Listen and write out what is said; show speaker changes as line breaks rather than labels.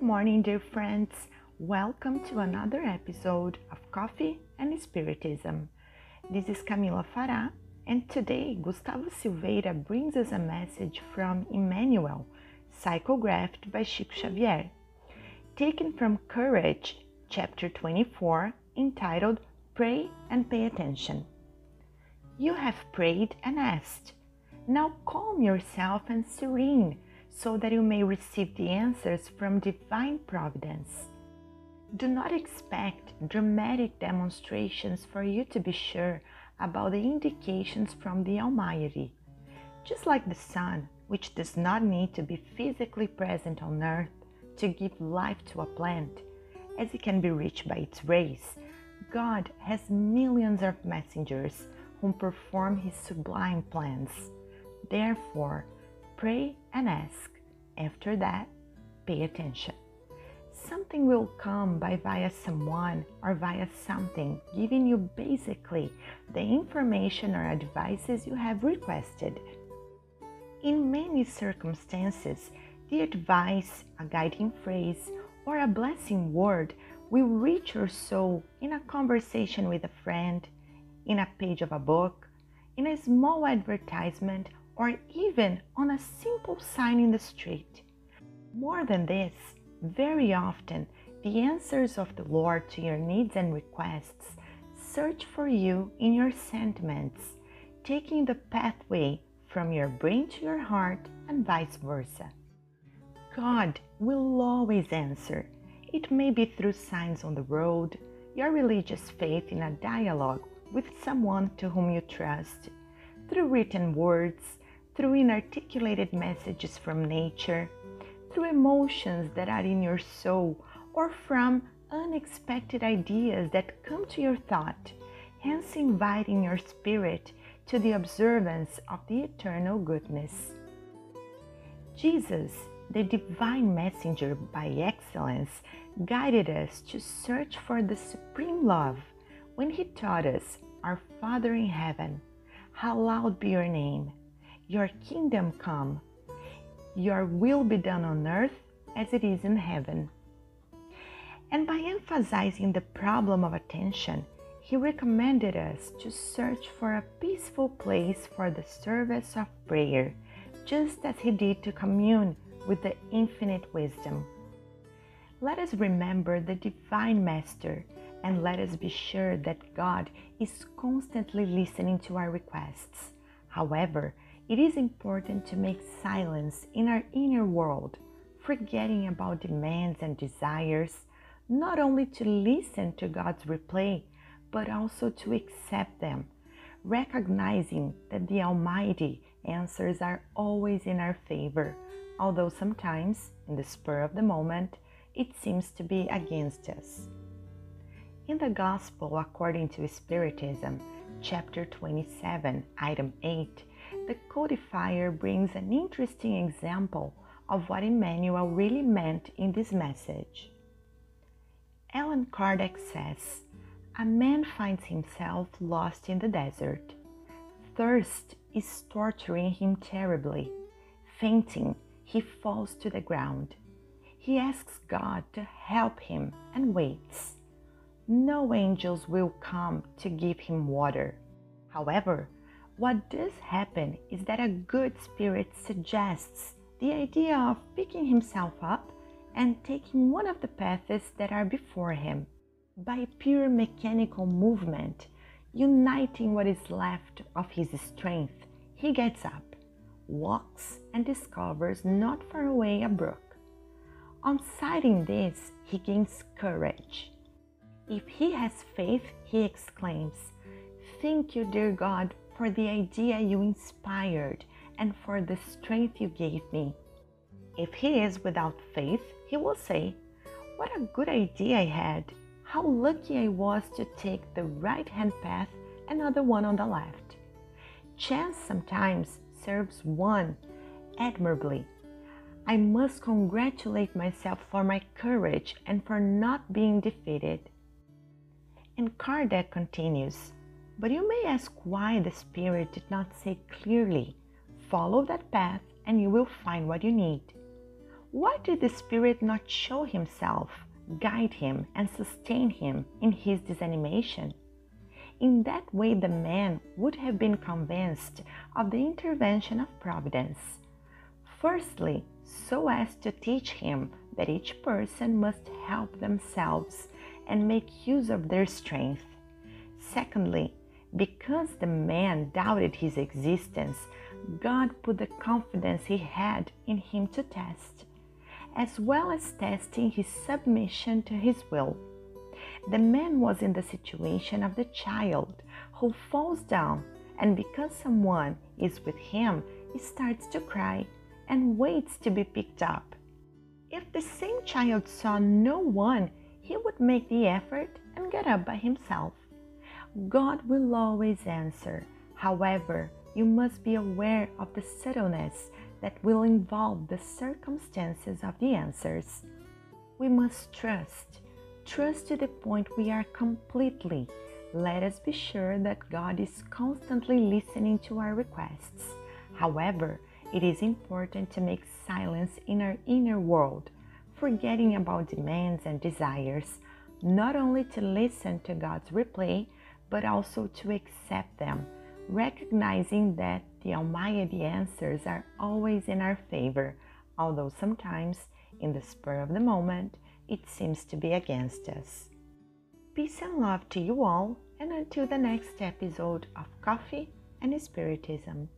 morning, dear friends. Welcome to another episode of Coffee and Spiritism. This is Camila Fará, and today Gustavo Silveira brings us a message from Emmanuel, psychographed by Chico Xavier, taken from Courage, chapter 24, entitled Pray and Pay Attention. You have prayed and asked. Now calm yourself and serene so that you may receive the answers from divine providence. Do not expect dramatic demonstrations for you to be sure about the indications from the Almighty. Just like the sun, which does not need to be physically present on earth to give life to a plant, as it can be reached by its rays, God has millions of messengers who perform his sublime plans. Therefore, pray and ask. After that, pay attention. Something will come by via someone or via something, giving you basically the information or advices you have requested. In many circumstances, the advice, a guiding phrase, or a blessing word will reach your soul in a conversation with a friend, in a page of a book, in a small advertisement, or even on a simple sign in the street. More than this, very often the answers of the Lord to your needs and requests search for you in your sentiments, taking the pathway from your brain to your heart and vice versa. God will always answer. It may be through signs on the road, your religious faith in a dialogue with someone to whom you trust, through written words, through inarticulated messages from nature, through emotions that are in your soul, or from unexpected ideas that come to your thought, hence inviting your spirit to the observance of the eternal goodness. Jesus, the divine messenger by excellence, guided us to search for the supreme love when he taught us, Our Father in heaven, hallowed be your name your kingdom come, your will be done on earth as it is in heaven. And by emphasizing the problem of attention, he recommended us to search for a peaceful place for the service of prayer, just as he did to commune with the infinite wisdom. Let us remember the Divine Master and let us be sure that God is constantly listening to our requests. However, it is important to make silence in our inner world, forgetting about demands and desires, not only to listen to God's reply, but also to accept them, recognizing that the Almighty answers are always in our favor, although sometimes, in the spur of the moment, it seems to be against us. In the Gospel according to Spiritism, chapter 27, item 8, the codifier brings an interesting example of what Emmanuel really meant in this message. Allan Kardec says, A man finds himself lost in the desert. Thirst is torturing him terribly. Fainting, he falls to the ground. He asks God to help him and waits. No angels will come to give him water. However, what does happen is that a good spirit suggests the idea of picking himself up and taking one of the paths that are before him. By pure mechanical movement, uniting what is left of his strength, he gets up, walks, and discovers not far away a brook. On sighting this, he gains courage. If he has faith, he exclaims, Thank you, dear God, for the idea you inspired and for the strength you gave me. If he is without faith, he will say, What a good idea I had! How lucky I was to take the right hand path and not the one on the left. Chance sometimes serves one admirably. I must congratulate myself for my courage and for not being defeated. And Kardec continues but you may ask why the Spirit did not say clearly, follow that path and you will find what you need. Why did the Spirit not show himself, guide him, and sustain him in his disanimation? In that way, the man would have been convinced of the intervention of Providence. Firstly, so as to teach him that each person must help themselves and make use of their strength. Secondly, because the man doubted his existence, God put the confidence he had in him to test, as well as testing his submission to his will. The man was in the situation of the child who falls down, and because someone is with him, he starts to cry and waits to be picked up. If the same child saw no one, he would make the effort and get up by himself. God will always answer. However, you must be aware of the subtleness that will involve the circumstances of the answers. We must trust, trust to the point we are completely. Let us be sure that God is constantly listening to our requests. However, it is important to make silence in our inner world, forgetting about demands and desires, not only to listen to God's reply, but also to accept them, recognizing that the Almighty answers are always in our favor, although sometimes, in the spur of the moment, it seems to be against us. Peace and love to you all, and until the next episode of Coffee and Spiritism.